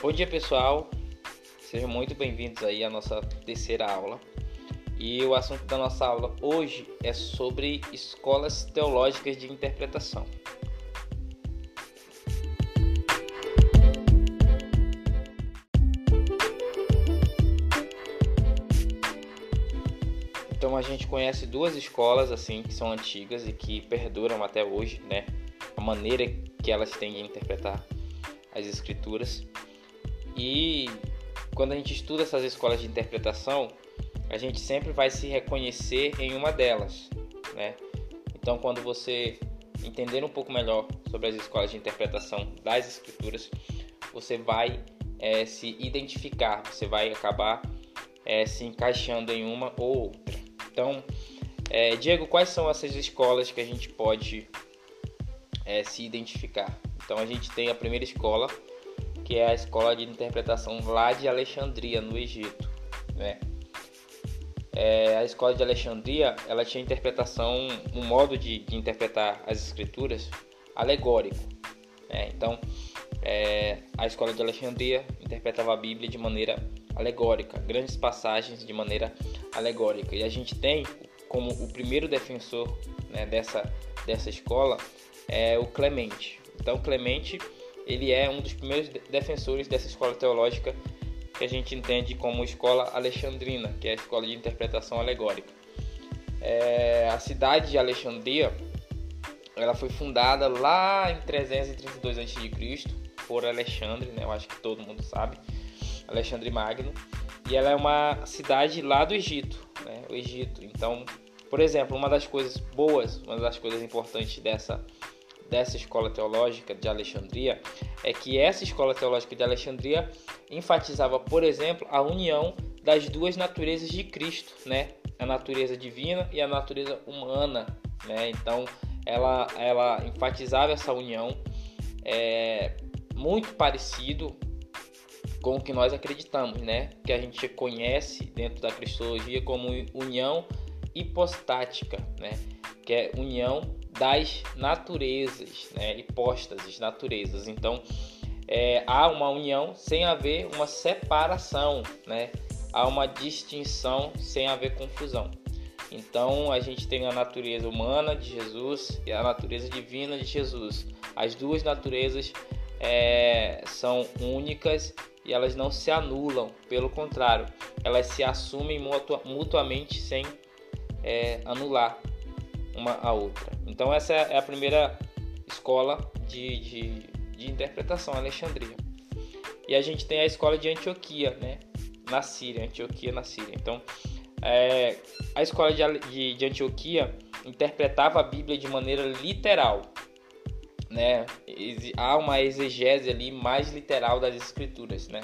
Bom dia pessoal, sejam muito bem-vindos aí à nossa terceira aula. E o assunto da nossa aula hoje é sobre escolas teológicas de interpretação. Então a gente conhece duas escolas assim que são antigas e que perduram até hoje, né? A maneira que elas têm de interpretar as escrituras. E quando a gente estuda essas escolas de interpretação, a gente sempre vai se reconhecer em uma delas, né? Então, quando você entender um pouco melhor sobre as escolas de interpretação das escrituras, você vai é, se identificar, você vai acabar é, se encaixando em uma ou outra. Então, é, Diego, quais são essas escolas que a gente pode se identificar? Então, a gente tem a primeira escola, que é a escola de interpretação lá de Alexandria, no Egito. Né? É, a escola de Alexandria ela tinha interpretação, um modo de, de interpretar as escrituras alegórico. Né? Então, é, a escola de Alexandria interpretava a Bíblia de maneira alegórica, grandes passagens de maneira alegórica. E a gente tem como o primeiro defensor né, dessa, dessa escola é o Clemente. Então, Clemente ele é um dos primeiros defensores dessa escola teológica que a gente entende como escola alexandrina, que é a escola de interpretação alegórica. É, a cidade de Alexandria ela foi fundada lá em 332 a.C. por Alexandre, né? eu acho que todo mundo sabe, Alexandre Magno, e ela é uma cidade lá do Egito, né? o Egito. Então, por exemplo, uma das coisas boas, uma das coisas importantes dessa dessa escola teológica de Alexandria é que essa escola teológica de Alexandria enfatizava, por exemplo, a união das duas naturezas de Cristo, né? A natureza divina e a natureza humana, né? Então, ela, ela enfatizava essa união é, muito parecido com o que nós acreditamos, né? Que a gente conhece dentro da cristologia como união hipostática, né? Que é união das naturezas, né? hipóstases, naturezas. Então, é, há uma união sem haver uma separação, né? há uma distinção sem haver confusão. Então, a gente tem a natureza humana de Jesus e a natureza divina de Jesus. As duas naturezas é, são únicas e elas não se anulam, pelo contrário, elas se assumem mutuamente sem é, anular uma a outra. Então essa é a primeira escola de, de, de interpretação, Alexandria. E a gente tem a escola de Antioquia, né? Na Síria, Antioquia na Síria. Então, é, a escola de, de, de, Antioquia interpretava a Bíblia de maneira literal, né? Há uma exegese ali mais literal das escrituras, né?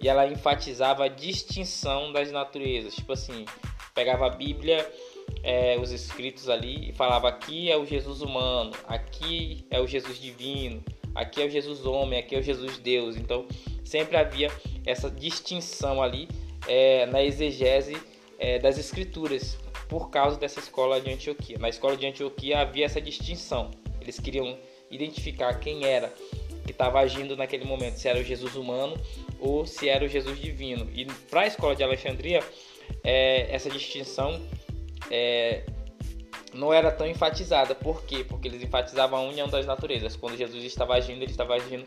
E ela enfatizava a distinção das naturezas, tipo assim, pegava a Bíblia é, os escritos ali e falava aqui é o Jesus humano, aqui é o Jesus divino, aqui é o Jesus homem, aqui é o Jesus Deus. Então sempre havia essa distinção ali é, na exegese é, das escrituras por causa dessa escola de Antioquia. Na escola de Antioquia havia essa distinção. Eles queriam identificar quem era que estava agindo naquele momento, se era o Jesus humano ou se era o Jesus divino. E para a escola de Alexandria, é, essa distinção é, não era tão enfatizada. Por quê? Porque eles enfatizavam a união das naturezas. Quando Jesus estava agindo, ele estava agindo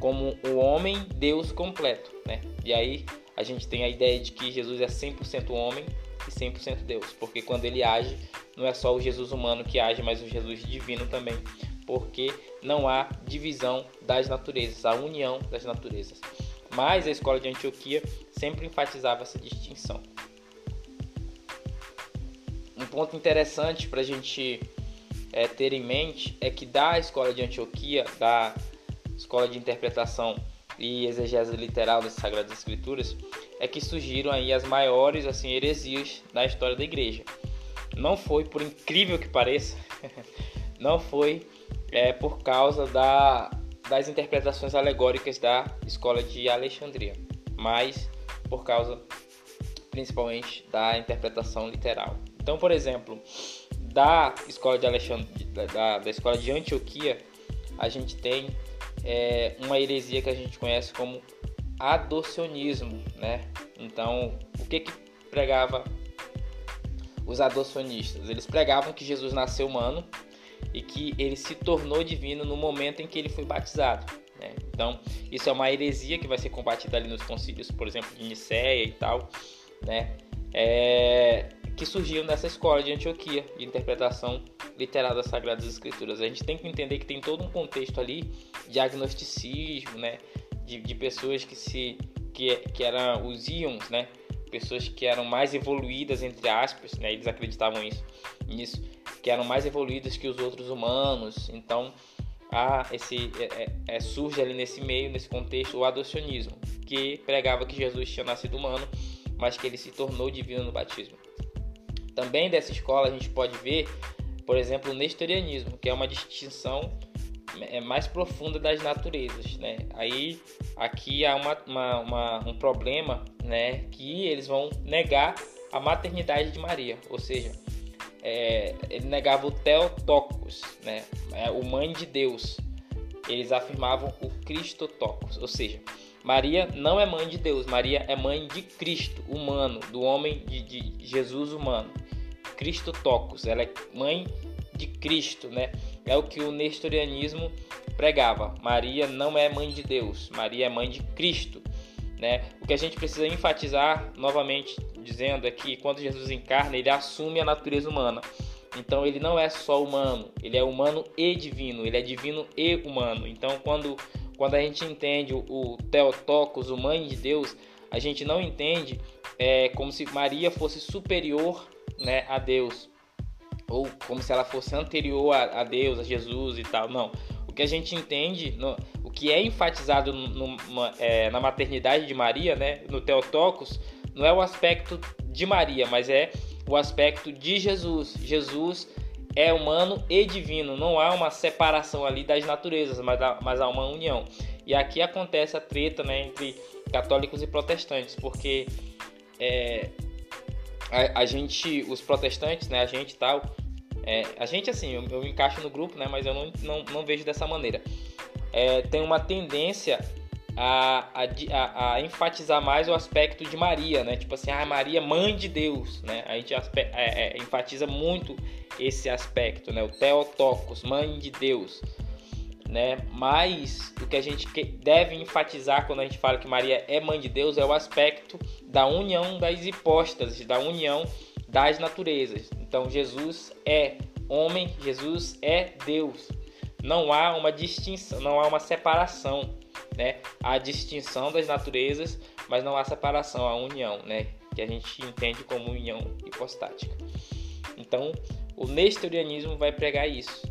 como o homem Deus completo, né? E aí a gente tem a ideia de que Jesus é 100% homem e 100% Deus, porque quando ele age, não é só o Jesus humano que age, mas o Jesus divino também, porque não há divisão das naturezas, a união das naturezas. Mas a escola de Antioquia sempre enfatizava essa distinção ponto interessante para a gente é, ter em mente é que da escola de Antioquia, da escola de interpretação e exegese literal das Sagradas Escrituras, é que surgiram aí as maiores assim heresias da história da igreja. Não foi, por incrível que pareça, não foi é, por causa da, das interpretações alegóricas da escola de Alexandria, mas por causa principalmente da interpretação literal. Então, por exemplo, da escola de Alexandre, da, da escola de Antioquia, a gente tem é, uma heresia que a gente conhece como adocionismo, né? Então, o que que pregava os adocionistas? Eles pregavam que Jesus nasceu humano e que ele se tornou divino no momento em que ele foi batizado. Né? Então, isso é uma heresia que vai ser combatida ali nos concílios, por exemplo, de Nicéia e tal, né? É, que surgiu nessa escola de Antioquia, de interpretação literal das Sagradas Escrituras. A gente tem que entender que tem todo um contexto ali de agnosticismo, né? De, de pessoas que se que, que eram os íons, né? Pessoas que eram mais evoluídas entre aspas, né? Eles acreditavam isso, nisso, que eram mais evoluídas que os outros humanos. Então, há esse é, é, é, surge ali nesse meio, nesse contexto, o adocionismo, que pregava que Jesus tinha nascido humano, mas que ele se tornou divino no batismo. Também dessa escola a gente pode ver, por exemplo, o nestorianismo, que é uma distinção é, mais profunda das naturezas, né? Aí aqui há uma, uma, uma, um problema, né? Que eles vão negar a maternidade de Maria, ou seja, é, ele negava o Theotokos, né? É, o mãe de Deus. Eles afirmavam o Christotokos, ou seja, Maria não é mãe de Deus, Maria é mãe de Cristo humano, do homem de, de Jesus humano. Christotokos, ela é mãe de Cristo, né? É o que o nestorianismo pregava. Maria não é mãe de Deus, Maria é mãe de Cristo, né? O que a gente precisa enfatizar novamente dizendo é que quando Jesus encarna, ele assume a natureza humana. Então ele não é só humano, ele é humano e divino, ele é divino e humano. Então quando quando a gente entende o, Theotokos, o mãe de Deus, a gente não entende é, como se Maria fosse superior né, a Deus ou como se ela fosse anterior a, a Deus, a Jesus e tal. Não. O que a gente entende, no, o que é enfatizado no, é, na maternidade de Maria, né, no Theotokos, não é o aspecto de Maria, mas é o aspecto de Jesus. Jesus é humano e divino, não há uma separação ali das naturezas, mas há, mas há uma união. E aqui acontece a treta né, entre católicos e protestantes, porque é, a, a, gente, os protestantes, né, a gente tal, é, a gente assim, eu, eu me encaixo no grupo, né, mas eu não, não, não vejo dessa maneira. É, tem uma tendência a, a, a, enfatizar mais o aspecto de Maria, né? Tipo assim, ah, Maria, mãe de Deus, né? A gente é, é, enfatiza muito esse aspecto, né? O Theotokos, mãe de Deus, né? Mas o que a gente deve enfatizar quando a gente fala que Maria é mãe de Deus é o aspecto da união das hipóstases, da união das naturezas. Então, Jesus é homem, Jesus é Deus. Não há uma distinção, não há uma separação né? A distinção das naturezas, mas não há separação, a união, né? Que a gente entende como união hipostática. Então, o nestorianismo vai pregar isso.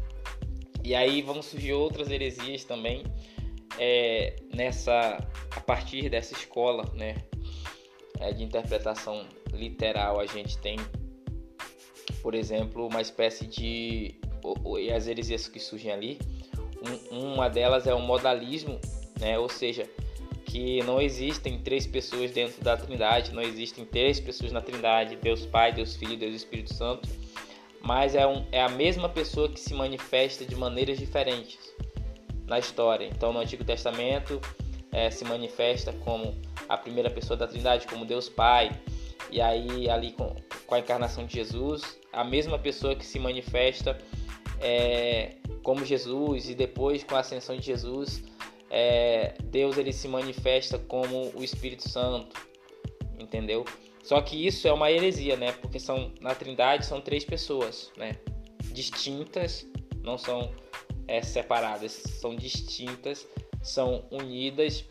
E aí vão surgir outras heresias também é, nessa a partir dessa escola, né? É, de interpretação literal a gente tem, por exemplo, uma espécie de e as heresias que surgem ali. Um, uma delas é o modalismo né? Ou seja, que não existem três pessoas dentro da Trindade, não existem três pessoas na Trindade, Deus Pai, Deus Filho, Deus Espírito Santo, mas é, um, é a mesma pessoa que se manifesta de maneiras diferentes na história. Então, no Antigo Testamento é, se manifesta como a primeira pessoa da Trindade, como Deus Pai, e aí ali com, com a encarnação de Jesus, a mesma pessoa que se manifesta é, como Jesus e depois com a ascensão de Jesus é, Deus ele se manifesta como o Espírito Santo, entendeu? Só que isso é uma heresia, né? Porque são na Trindade são três pessoas, né? Distintas, não são é, separadas, são distintas, são unidas,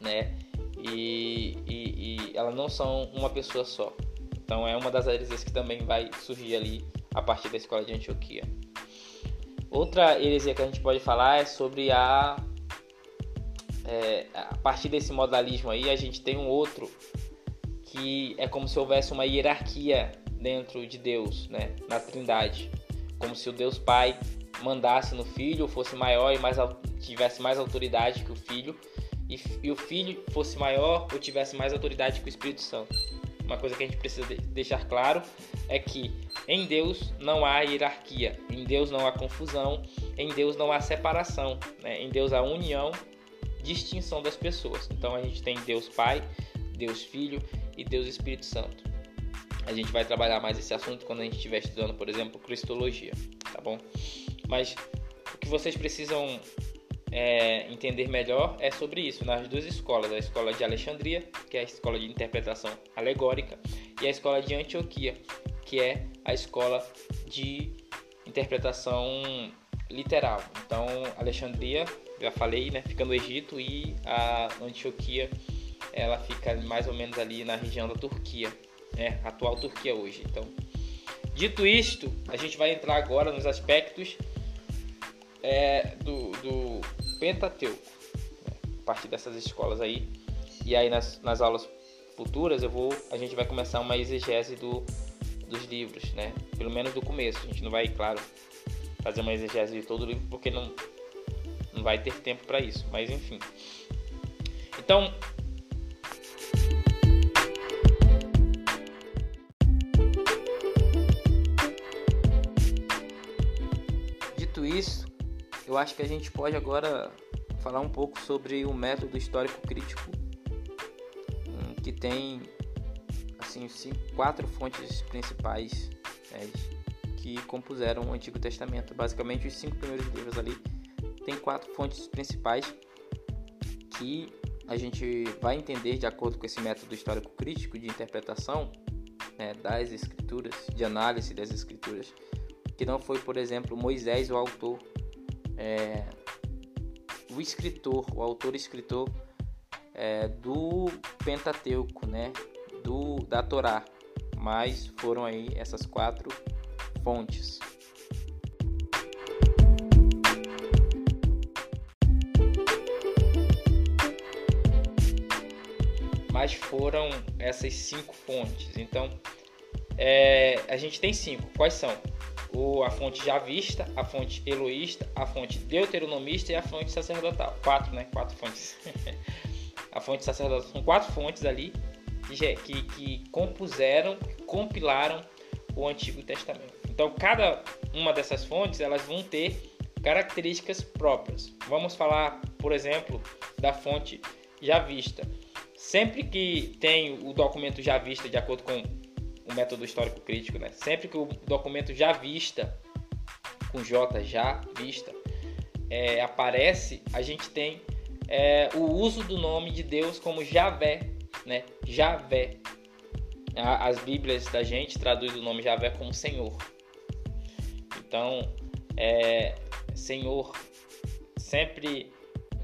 né? E, e, e elas não são uma pessoa só. Então é uma das heresias que também vai surgir ali a partir da escola de Antioquia. Outra heresia que a gente pode falar é sobre a é, a partir desse modalismo aí, a gente tem um outro que é como se houvesse uma hierarquia dentro de Deus, né? na Trindade, como se o Deus Pai mandasse no Filho, fosse maior e mais tivesse mais autoridade que o Filho, e, e o Filho fosse maior ou tivesse mais autoridade que o Espírito Santo. Uma coisa que a gente precisa deixar claro é que em Deus não há hierarquia, em Deus não há confusão, em Deus não há separação, né? em Deus há união distinção das pessoas. Então a gente tem Deus Pai, Deus Filho e Deus Espírito Santo. A gente vai trabalhar mais esse assunto quando a gente estiver estudando, por exemplo, Cristologia, tá bom? Mas o que vocês precisam é, entender melhor é sobre isso nas duas escolas, a escola de Alexandria, que é a escola de interpretação alegórica, e a escola de Antioquia, que é a escola de interpretação literal. Então, Alexandria, já falei, né, fica no Egito e a Antioquia, ela fica mais ou menos ali na região da Turquia, né, atual Turquia hoje. Então, dito isto, a gente vai entrar agora nos aspectos é, do, do Pentateuco, né, a partir dessas escolas aí. E aí nas, nas aulas futuras eu vou, a gente vai começar uma exegese do, dos livros, né? Pelo menos do começo. A gente não vai, claro, fazer uma exegese de todo o livro porque não, não vai ter tempo para isso. Mas enfim. Então, isso, eu acho que a gente pode agora falar um pouco sobre o método histórico crítico hum, que tem assim quatro fontes principais né, que compuseram o Antigo Testamento. Basicamente, os cinco primeiros livros ali tem quatro fontes principais que a gente vai entender de acordo com esse método histórico crítico de interpretação né, das escrituras, de análise das escrituras, que não foi, por exemplo, Moisés o autor, é, o escritor, o autor escritor é, do Pentateuco, né, do, da Torá, mas foram aí essas quatro fontes. Mas foram essas cinco fontes. Então, é, a gente tem cinco. Quais são? O, a fonte javista, a fonte eloísta, a fonte deuteronomista e a fonte sacerdotal. Quatro, né? Quatro fontes. a fonte sacerdotal são quatro fontes ali que, que compuseram, compilaram o Antigo Testamento. Então, cada uma dessas fontes elas vão ter características próprias. Vamos falar, por exemplo, da fonte javista. Sempre que tem o documento javista, de acordo com o método histórico crítico, né? sempre que o documento javista, com J já vista, é, aparece, a gente tem é, o uso do nome de Deus como Javé né? Javé. As Bíblias da gente traduzem o nome Javé como Senhor. Então, é, Senhor, sempre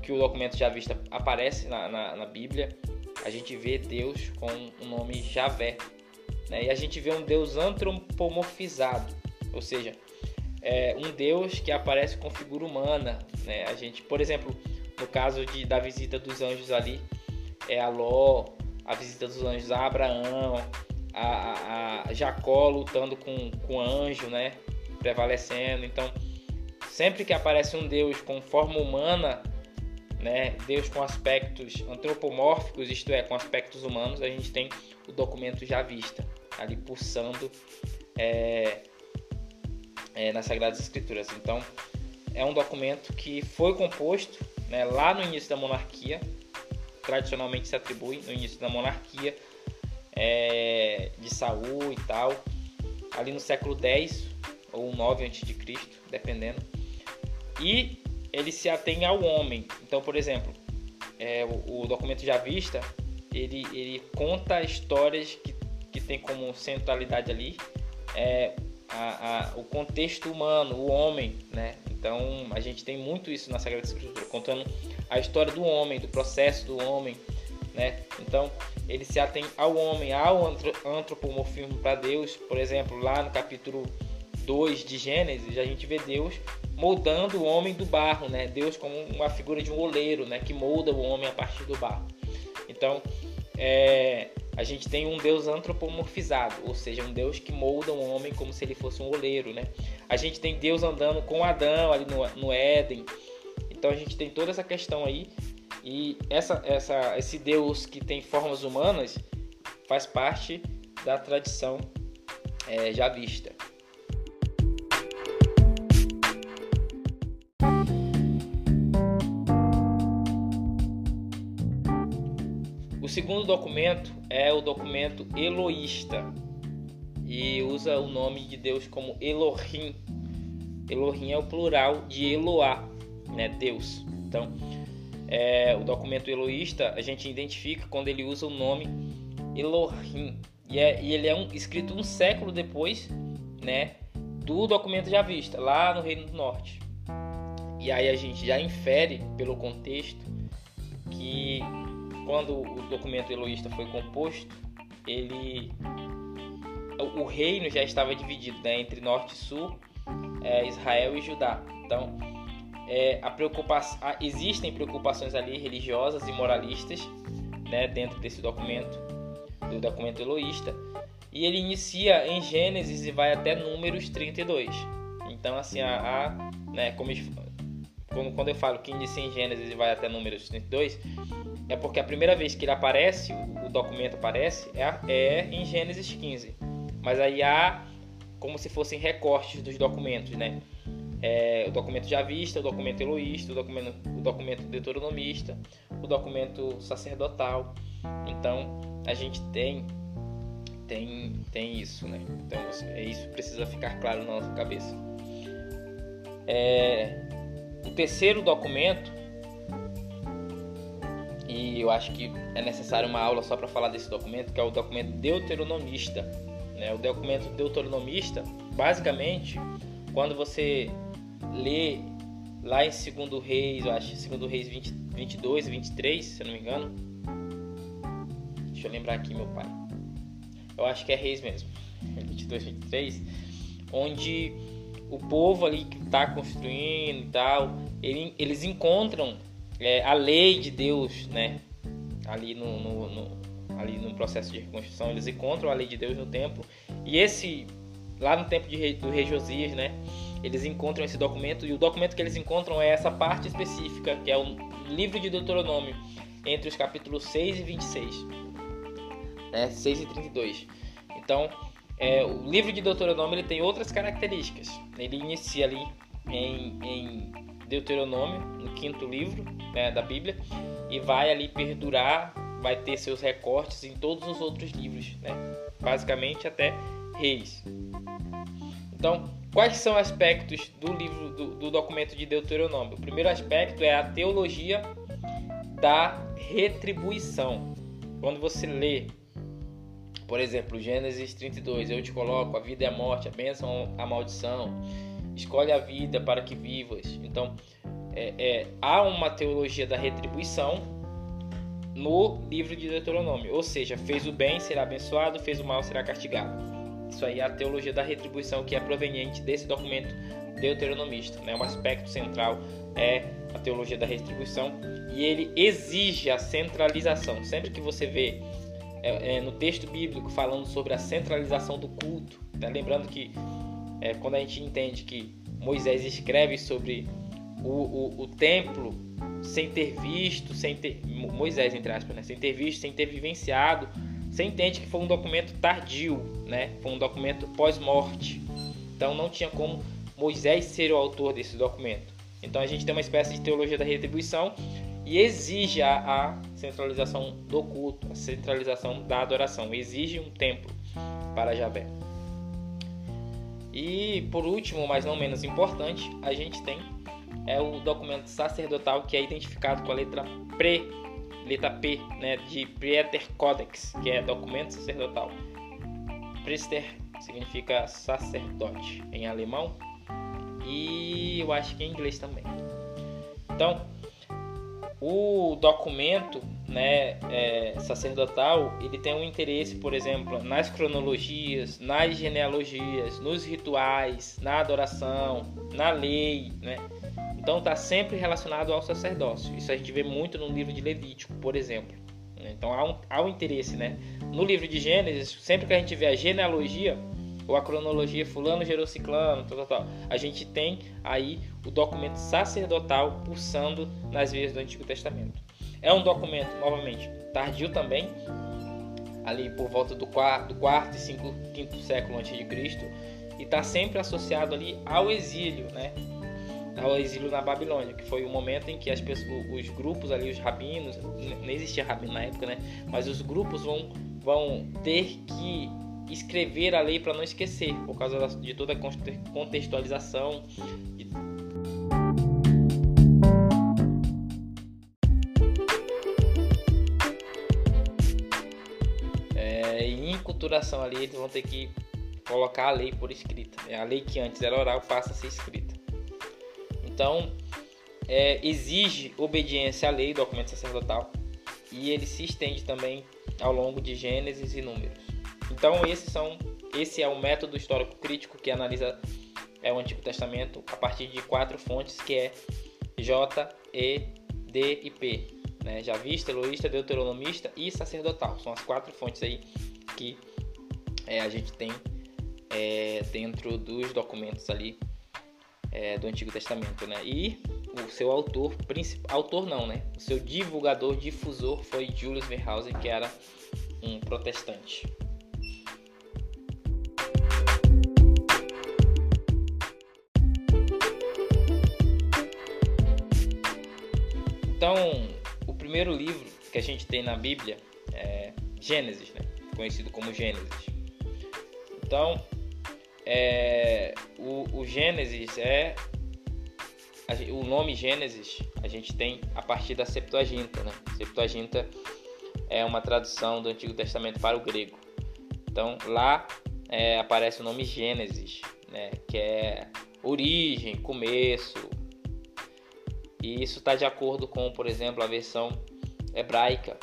que o documento Javista aparece na, na, na Bíblia, a gente vê Deus com o nome Javé. Né? E a gente vê um Deus antropomorfizado, ou seja, é um Deus que aparece com figura humana. Né? A gente, por exemplo, no caso de, da visita dos anjos ali, é a Ló, a visita dos anjos a Abraão, a, a, a Jacó lutando com, com o anjo, né? Prevalecendo. Então, sempre que aparece um Deus com forma humana, né? Deus com aspectos antropomórficos, isto é, com aspectos humanos, a gente tem o documento já vista, ali pulsando é, é, nas Sagradas Escrituras. Então, é um documento que foi composto né, lá no início da monarquia, tradicionalmente se atribui no início da monarquia é, de Saul e tal, ali no século 10 ou 9 a.C., dependendo. E ele se atém ao homem. Então, por exemplo, é, o, o, documento já vista, ele, ele conta histórias que, que tem como centralidade ali é, a, a, o contexto humano, o homem, né? Então a gente tem muito isso na Sagrada Escritura, contando a história do homem, do processo do homem, né? Então ele se atém ao homem, ao antropomorfismo para Deus, por exemplo, lá no capítulo 2 de Gênesis, a gente vê Deus moldando o homem do barro, né? Deus como uma figura de um oleiro, né? Que molda o homem a partir do barro. Então, é, a gente tem um Deus antropomorfizado, ou seja, um Deus que molda um homem como se ele fosse um oleiro, né? A gente tem Deus andando com Adão ali no, no Éden. Então a gente tem toda essa questão aí e essa, essa, esse Deus que tem formas humanas faz parte da tradição é, já vista. Segundo documento é o documento Eloísta e usa o nome de Deus como Elohim. Elohim é o plural de Eloá, né? Deus. Então, é, o documento Eloísta a gente identifica quando ele usa o nome Elohim. E, é, e ele é um, escrito um século depois, né? Do documento já vista, lá no Reino do Norte. E aí a gente já infere pelo contexto que quando o documento eloísta foi composto, ele o reino já estava dividido né, entre norte e sul, é, Israel e Judá. Então, é, a preocupação, existem preocupações ali religiosas e moralistas né, dentro desse documento, do documento eloísta, e ele inicia em Gênesis e vai até Números 32. Então, assim, a, a né, como quando eu falo que inicia em Gênesis e vai até Números 32, é porque a primeira vez que ele aparece, o, documento aparece, é, é em Gênesis 15. Mas aí há como se fossem recortes dos documentos, né? É, o documento de avista, o documento eloísta, o documento, o documento deuteronomista, o documento sacerdotal. Então, a gente tem tem tem isso, né? Então, isso precisa ficar claro na nossa cabeça. É, o terceiro documento, eu acho que é necessário uma aula só para falar desse documento, que é o documento deuteronomista. Né? O documento deuteronomista, basicamente, quando você lê lá em 2 Reis, eu acho, 2 Reis 20, 22 e 23, se eu não me engano. Deixa eu lembrar aqui, meu pai. Eu acho que é Reis mesmo. 22, 23, onde o povo ali que está construindo e tal, ele, eles encontram é, a lei de Deus, né? Ali no, no, no, ali no processo de reconstrução, eles encontram a lei de Deus no templo. E esse, lá no tempo de, do rei Josias, né? Eles encontram esse documento e o documento que eles encontram é essa parte específica, que é o livro de Deuteronômio, entre os capítulos 6 e 26, né? 6 e 32. Então, é, o livro de Deuteronômio ele tem outras características. Ele inicia ali em, em Deuteronômio, no quinto livro né, da Bíblia, e vai ali perdurar, vai ter seus recortes em todos os outros livros, né? basicamente até Reis. Então, quais são aspectos do livro do, do documento de Deuteronômio? O primeiro aspecto é a teologia da retribuição. Quando você lê por exemplo, Gênesis 32, eu te coloco a vida e a morte, a bênção, a maldição. Escolhe a vida para que vivas. Então, é, é, há uma teologia da retribuição no livro de Deuteronômio. Ou seja, fez o bem, será abençoado, fez o mal, será castigado. Isso aí é a teologia da retribuição que é proveniente desse documento deuteronomista. Né? Um aspecto central é a teologia da retribuição e ele exige a centralização. Sempre que você vê é, é, no texto bíblico falando sobre a centralização do culto. Né? Lembrando que é, quando a gente entende que Moisés escreve sobre o, o, o, templo sem ter visto, sem ter Moisés entre aspas, né? sem ter visto, sem ter vivenciado, você entende que foi um documento tardio, né? Foi um documento pós-morte. Então não tinha como Moisés ser o autor desse documento. Então a gente tem uma espécie de teologia da retribuição e exige a, a centralização do culto, a centralização da adoração, exige um templo para Javé. E por último, mas não menos importante, a gente tem é o documento sacerdotal que é identificado com a letra Pre, letra P, né, de Prieter Codex, que é documento sacerdotal. Priester significa sacerdote em alemão e eu acho que em inglês também. Então, o documento né, é, sacerdotal ele tem um interesse, por exemplo, nas cronologias, nas genealogias, nos rituais, na adoração, na lei, né? Então está sempre relacionado ao sacerdócio. Isso a gente vê muito no livro de Levítico, por exemplo. Então há um, há um interesse, né? No livro de Gênesis, sempre que a gente vê a genealogia, ou a cronologia fulano gerou ciclano, tal, tal, tal. A gente tem aí o documento sacerdotal pulsando nas veias do Antigo Testamento. É um documento, novamente, tardio também, ali por volta do quarto, do quarto e cinco, quinto século antes de Cristo, e está sempre associado ali ao exílio, né? ao exílio na Babilônia, que foi o momento em que as pessoas, os grupos ali, os rabinos, não existia rabino na época, né? Mas os grupos vão, vão ter que escrever a lei para não esquecer, por causa de toda a contextualização. É, e enculturação ali, eles vão ter que colocar a lei por escrita. Né? A lei que antes era oral passa a ser escrita. Então, é, exige obediência à lei, documento sacerdotal, e ele se estende também ao longo de Gênesis e Números. Então, esses são, esse é o método histórico crítico que analisa é, o Antigo Testamento a partir de quatro fontes, que é J, E, D e P. Né? Javista, Eloísta, Deuteronomista e Sacerdotal. São as quatro fontes aí que é, a gente tem é, dentro dos documentos ali é, do Antigo Testamento, né? E o seu autor principal, autor não, né? O seu divulgador, difusor foi Julius Verhausen, que era um protestante. Então, o primeiro livro que a gente tem na Bíblia é Gênesis, né? conhecido como Gênesis. Então, é, o, o Gênesis é o nome Gênesis a gente tem a partir da Septuaginta, né? Septuaginta é uma tradução do Antigo Testamento para o grego. Então lá é, aparece o nome Gênesis, né? Que é origem, começo. E isso está de acordo com, por exemplo, a versão hebraica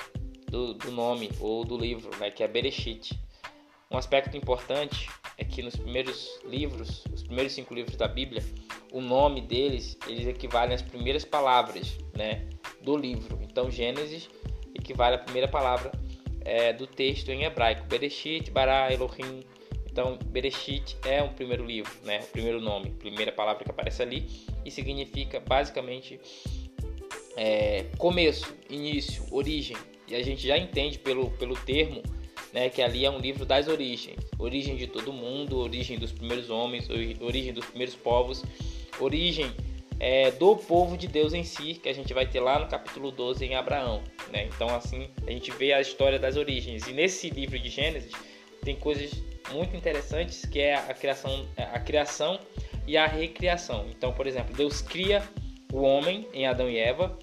do, do nome ou do livro, né? Que é Bereshit. Um aspecto importante é que nos primeiros livros, os primeiros cinco livros da Bíblia, o nome deles eles equivalem às primeiras palavras, né, do livro. Então Gênesis equivale à primeira palavra é, do texto em hebraico, Bereshit, Bara, Elohim. Então Bereshit é um primeiro livro, né, o primeiro nome, primeira palavra que aparece ali e significa basicamente é, começo, início, origem. E a gente já entende pelo, pelo termo né, que ali é um livro das origens, origem de todo mundo, origem dos primeiros homens, origem dos primeiros povos, origem é, do povo de Deus em si, que a gente vai ter lá no capítulo 12 em Abraão. Né? Então, assim, a gente vê a história das origens. E nesse livro de Gênesis tem coisas muito interessantes que é a criação, a criação e a recriação. Então, por exemplo, Deus cria o homem em Adão e Eva,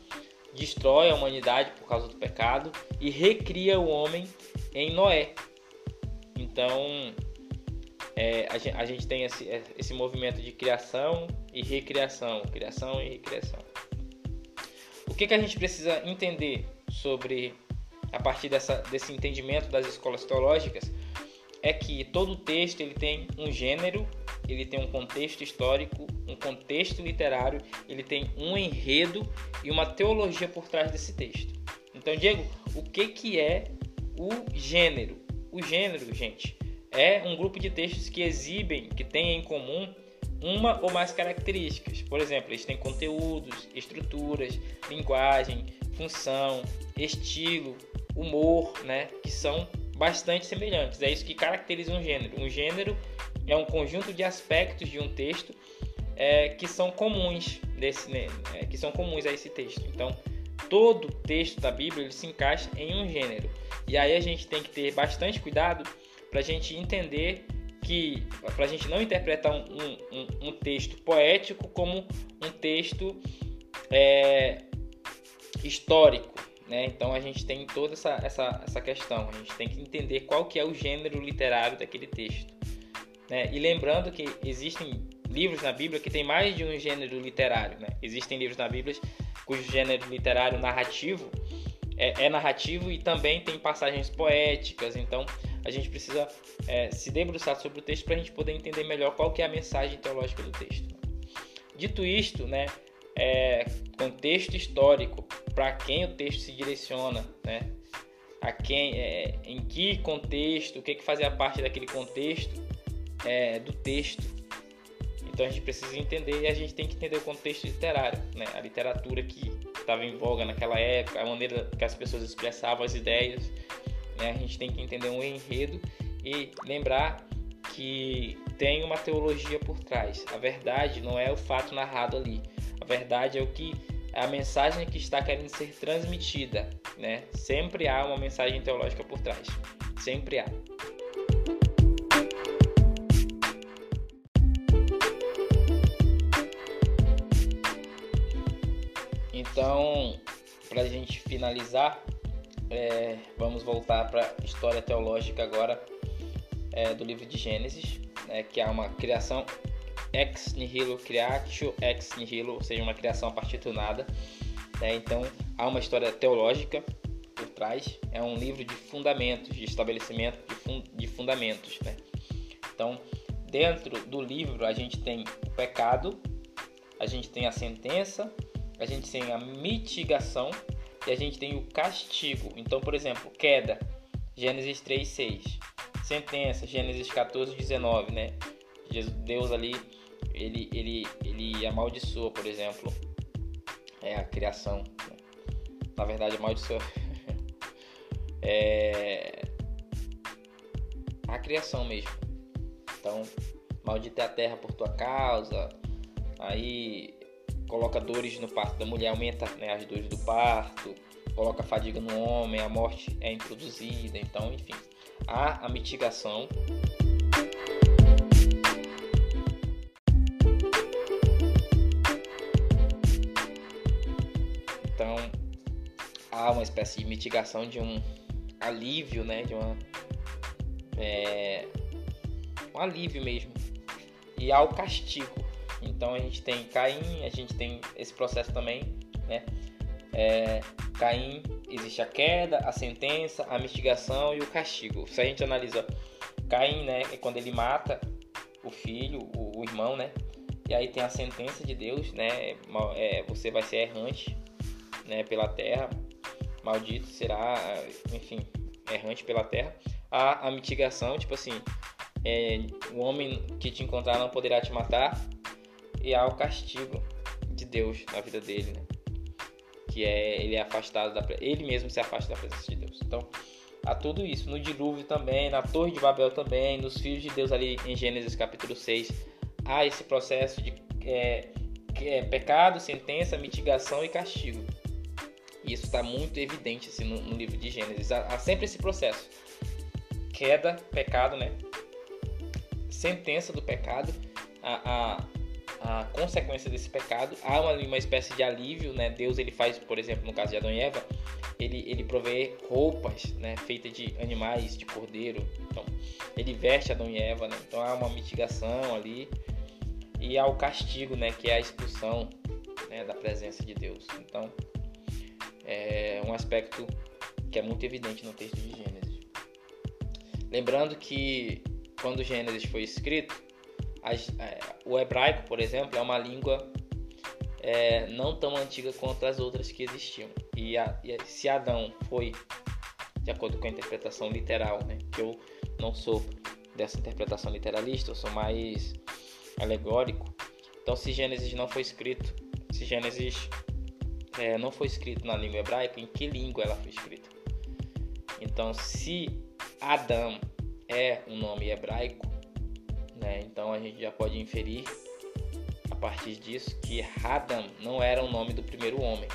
destrói a humanidade por causa do pecado e recria o homem em Noé. Então, é, a, gente, a, gente, tem esse, esse movimento de criação e recriação, criação e recriação. O que, que a gente precisa entender sobre, a partir dessa, desse entendimento das escolas teológicas, é que todo texto ele tem um gênero, ele tem um contexto histórico, um contexto literário, ele tem um enredo e uma teologia por trás desse texto. Então, Diego, o que, que é o gênero. O gênero, gente, é um grupo de textos que exibem, que têm em comum uma ou mais características. Por exemplo, eles têm conteúdos, estruturas, linguagem, função, estilo, humor, né, que são bastante semelhantes. É isso que caracteriza um gênero. Um gênero é um conjunto de aspectos de um texto é, que são comuns desse, né, é, que são comuns a esse texto. Então, todo texto da Bíblia ele se encaixa em um gênero. E aí a gente tem que ter bastante cuidado para a gente entender que, para a gente não interpretar um, um, um, texto poético como um texto é, histórico. Né? Então a gente tem toda essa, essa, essa questão, a gente tem que entender qual que é o gênero literário daquele texto. Né? E lembrando que existem livros na Bíblia que tem mais de um gênero literário. Né? Existem livros na Bíblia cujo gênero literário narrativo é, é narrativo e também tem passagens poéticas. Então a gente precisa é, se debruçar sobre o texto para a gente poder entender melhor qual que é a mensagem teológica do texto. Dito isto, né, é, contexto histórico, para quem o texto se direciona, né, a quem, é, em que contexto, o que, que fazia parte daquele contexto é, do texto. Então a gente precisa entender e a gente tem que entender o contexto literário, né? a literatura que estava em voga naquela época, a maneira que as pessoas expressavam as ideias. Né? A gente tem que entender um enredo e lembrar que tem uma teologia por trás. A verdade não é o fato narrado ali. A verdade é o que a mensagem que está querendo ser transmitida, né? Sempre há uma mensagem teológica por trás. Sempre há. Então, para a gente finalizar, é, vamos voltar para a história teológica agora é, do livro de Gênesis, né, que é uma criação ex nihilo creatio ex nihilo, ou seja, uma criação a partir do nada. Né? Então, há uma história teológica por trás, é um livro de fundamentos, de estabelecimento de, fun de fundamentos. Né? Então, dentro do livro, a gente tem o pecado, a gente tem a sentença, a gente tem a mitigação e a gente tem o castigo. Então, por exemplo, queda, Gênesis 3, 6. Sentença, Gênesis 14, 19, né? Deus ali, ele, ele, ele amaldiçoa, por exemplo, é a criação. Né? Na verdade, amaldiçoa é a criação mesmo. Então, maldita é a terra por tua causa. Aí coloca dores no parto da mulher, aumenta né, as dores do parto, coloca fadiga no homem, a morte é introduzida, então, enfim, há a mitigação. Então, há uma espécie de mitigação de um alívio, né, de uma é, um alívio mesmo. E há o castigo, então a gente tem Caim, a gente tem esse processo também, né? É, Caim existe a queda, a sentença, a mitigação e o castigo. Se a gente analisa Caim, né, é quando ele mata o filho, o, o irmão, né? E aí tem a sentença de Deus, né? É, você vai ser errante, né, pela terra, maldito será, enfim, errante pela terra. A, a mitigação, tipo assim, é, o homem que te encontrar não poderá te matar, e há o castigo de Deus na vida dele, né? Que é ele é afastado da ele mesmo se afasta da presença de Deus. Então, há tudo isso no dilúvio também, na Torre de Babel também, nos filhos de Deus ali em Gênesis capítulo 6, há esse processo de é, é, pecado, sentença, mitigação e castigo. E isso está muito evidente assim, no, no, livro de Gênesis. Há, há sempre esse processo: queda, pecado, né? Sentença do pecado, a, a a consequência desse pecado. Há uma, uma espécie de alívio, né? Deus ele faz, por exemplo, no caso de Adão e Eva, ele, ele provê roupas, né? Feitas de animais, de cordeiro. Então, ele veste Adão e Eva, né? Então há uma mitigação ali e há o castigo, né? Que é a expulsão né? da presença de Deus. Então, é um aspecto que é muito evidente no texto de Gênesis. Lembrando que quando Gênesis foi escrito, é, o hebraico, por exemplo, é uma língua é, não tão antiga quanto as outras que existiam. E, a, e se Adão foi, de acordo com a interpretação literal, né, que eu não sou dessa interpretação literalista, eu sou mais alegórico. Então, se Gênesis não foi escrito, se Gênesis é, não foi escrito na língua hebraica, em que língua ela foi escrita? Então, se Adão é um nome hebraico, né? Então a gente já pode inferir a partir disso que Adam não era o nome do primeiro homem,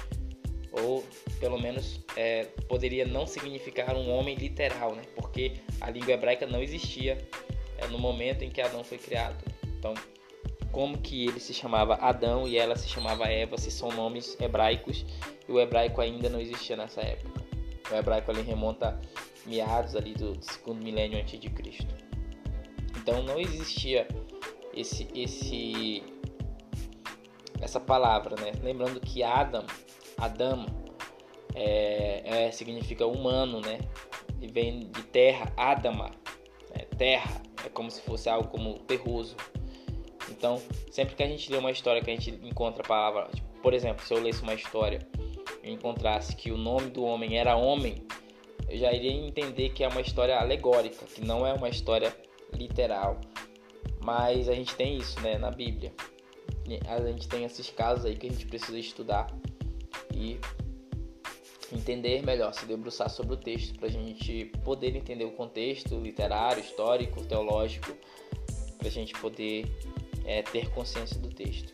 ou pelo menos é, poderia não significar um homem literal, né? porque a língua hebraica não existia é, no momento em que Adão foi criado. Então, como que ele se chamava Adão e ela se chamava Eva, se são nomes hebraicos e o hebraico ainda não existia nessa época. O hebraico ali remonta meados ali do segundo milênio antes de Cristo. Então não existia esse esse essa palavra, né? Lembrando que Adam, Adam é, é, significa humano, né? E vem de terra, Adama, né? terra, é como se fosse algo como terroso. Então, sempre que a gente lê uma história que a gente encontra a palavra, tipo, por exemplo, se eu lesse uma história e encontrasse que o nome do homem era homem, eu já iria entender que é uma história alegórica, que não é uma história literal. Mas a gente tem isso, né, na Bíblia. A gente tem esses casos aí que a gente precisa estudar e entender melhor, se debruçar sobre o texto para a gente poder entender o contexto literário, histórico, teológico, para a gente poder é, ter consciência do texto.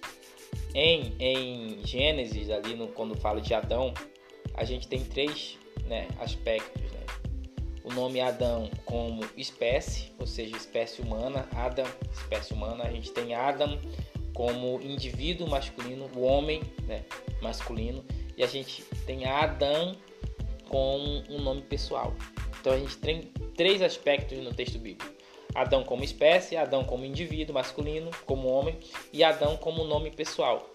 em, em Gênesis, ali no, quando fala de Adão, a gente tem três né, aspectos. O nome Adão como espécie, ou seja, espécie humana, Adam, espécie humana. A gente tem Adam como indivíduo masculino, o homem né, masculino. E a gente tem Adão com um nome pessoal. Então a gente tem três aspectos no texto bíblico. Adão como espécie, Adão como indivíduo masculino, como homem, e Adão como nome pessoal.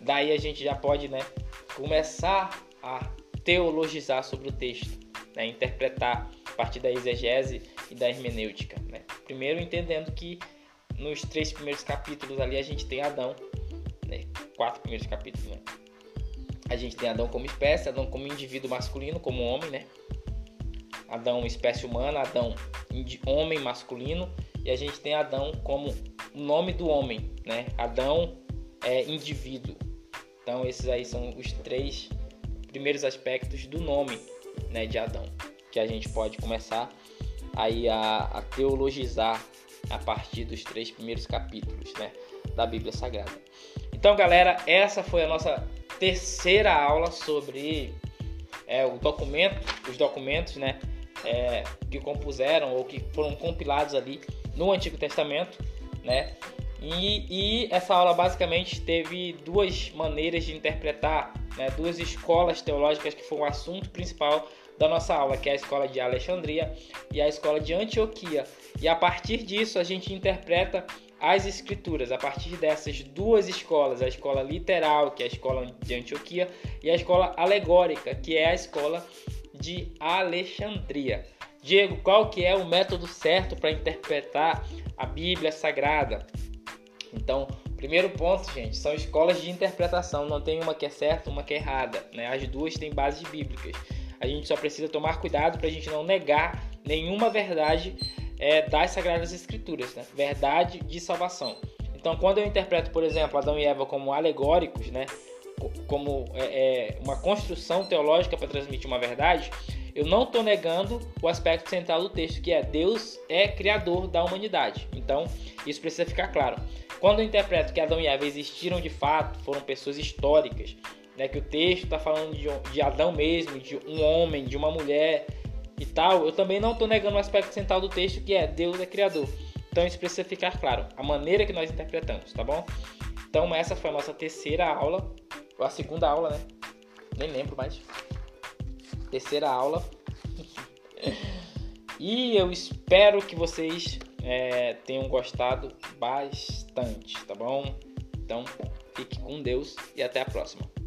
Daí a gente já pode né, começar a teologizar sobre o texto, né, interpretar a partir da exegese e da hermenêutica. Né. Primeiro entendendo que nos três primeiros capítulos ali a gente tem Adão, né, quatro primeiros capítulos, né, a gente tem Adão como espécie, Adão como indivíduo masculino, como homem, né? Adão espécie humana, Adão homem masculino e a gente tem Adão como nome do homem, né? Adão é indivíduo. Então esses aí são os três primeiros aspectos do nome, né, de Adão, que a gente pode começar aí a, a teologizar a partir dos três primeiros capítulos, né, da Bíblia Sagrada. Então, galera, essa foi a nossa terceira aula sobre é, o documento, os documentos, né, é, que compuseram ou que foram compilados ali no Antigo Testamento, né? E, e, essa aula basicamente teve duas maneiras de interpretar, né? duas escolas teológicas que foram o assunto principal da nossa aula, que é a escola de Alexandria e a escola de Antioquia. E a partir disso a gente interpreta as escrituras a partir dessas duas escolas, a escola literal, que é a escola de Antioquia, e a escola alegórica, que é a escola de Alexandria. Diego, qual que é o método certo para interpretar a Bíblia Sagrada? Então, primeiro ponto, gente, são escolas de interpretação, não tem uma que é certa, uma que é errada, né? As duas têm bases bíblicas. A gente só precisa tomar cuidado para a gente não negar nenhuma verdade é, das Sagradas Escrituras, né? verdade de salvação. Então, quando eu interpreto, por exemplo, Adão e Eva como alegóricos, né? como é, é uma construção teológica para transmitir uma verdade, eu não estou negando o aspecto central do texto, que é Deus é criador da humanidade. Então, isso precisa ficar claro. Quando eu interpreto que Adão e Eva existiram de fato, foram pessoas históricas, né, que o texto está falando de, de Adão mesmo, de um homem, de uma mulher, e tal, eu também não estou negando o aspecto central do texto que é Deus é criador. Então isso precisa ficar claro, a maneira que nós interpretamos, tá bom? Então essa foi a nossa terceira aula, ou a segunda aula, né? Nem lembro mais. Terceira aula. e eu espero que vocês é, tenham gostado bastante, tá bom? Então fique com Deus e até a próxima.